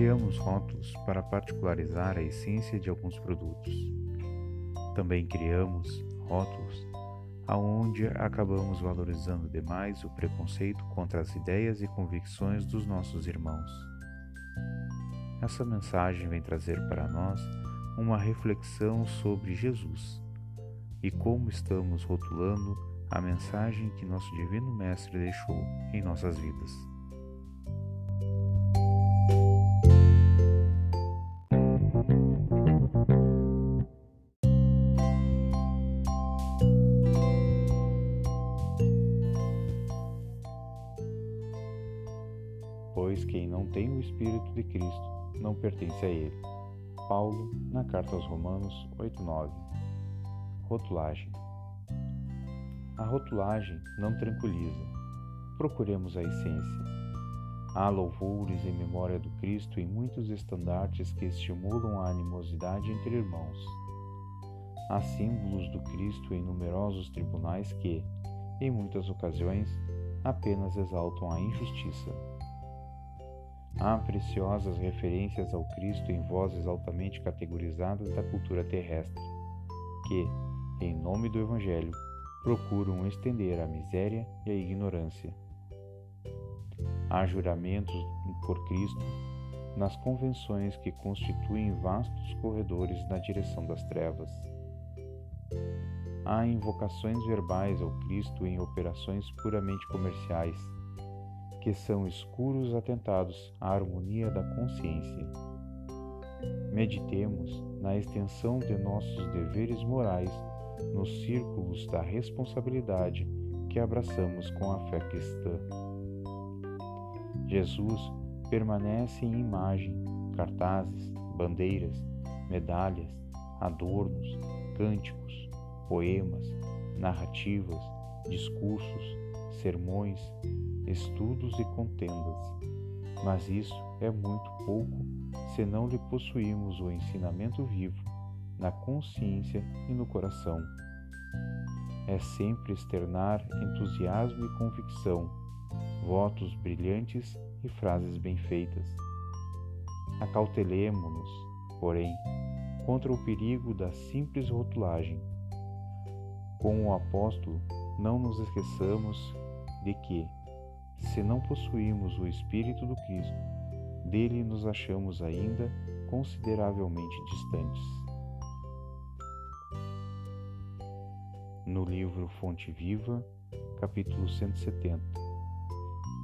criamos rótulos para particularizar a essência de alguns produtos. Também criamos rótulos aonde acabamos valorizando demais o preconceito contra as ideias e convicções dos nossos irmãos. Essa mensagem vem trazer para nós uma reflexão sobre Jesus e como estamos rotulando a mensagem que nosso Divino Mestre deixou em nossas vidas. Pois quem não tem o Espírito de Cristo não pertence a ele. Paulo, na carta aos Romanos 8:9. Rotulagem. A rotulagem não tranquiliza. Procuremos a essência. Há louvores em memória do Cristo em muitos estandartes que estimulam a animosidade entre irmãos. Há símbolos do Cristo em numerosos tribunais que, em muitas ocasiões, apenas exaltam a injustiça. Há preciosas referências ao Cristo em vozes altamente categorizadas da cultura terrestre, que, em nome do Evangelho, procuram estender a miséria e a ignorância. Há juramentos por Cristo nas convenções que constituem vastos corredores na direção das trevas. Há invocações verbais ao Cristo em operações puramente comerciais que são escuros atentados à harmonia da consciência. Meditemos na extensão de nossos deveres morais nos círculos da responsabilidade que abraçamos com a fé cristã. Jesus permanece em imagem, cartazes, bandeiras, medalhas, adornos, cânticos, poemas, narrativas, discursos, sermões, estudos e contendas. Mas isso é muito pouco se não lhe possuímos o ensinamento vivo na consciência e no coração. É sempre externar entusiasmo e convicção, votos brilhantes e frases bem feitas. Acautelemo-nos, porém, contra o perigo da simples rotulagem. Com o apóstolo, não nos esqueçamos de que, se não possuímos o Espírito do Cristo, dele nos achamos ainda consideravelmente distantes. No livro Fonte Viva, capítulo 170,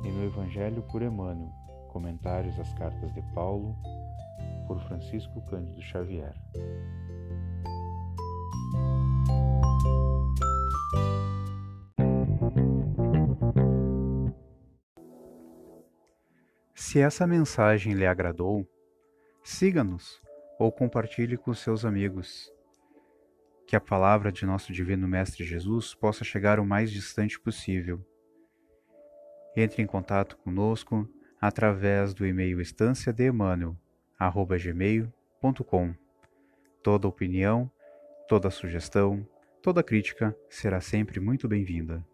e no Evangelho por Emmanuel, comentários às cartas de Paulo, por Francisco Cândido Xavier. Se essa mensagem lhe agradou, siga-nos ou compartilhe com seus amigos. Que a palavra de nosso Divino Mestre Jesus possa chegar o mais distante possível. Entre em contato conosco através do e-mail estanciadeemanuel.gmail.com Toda opinião, toda sugestão, toda crítica será sempre muito bem-vinda.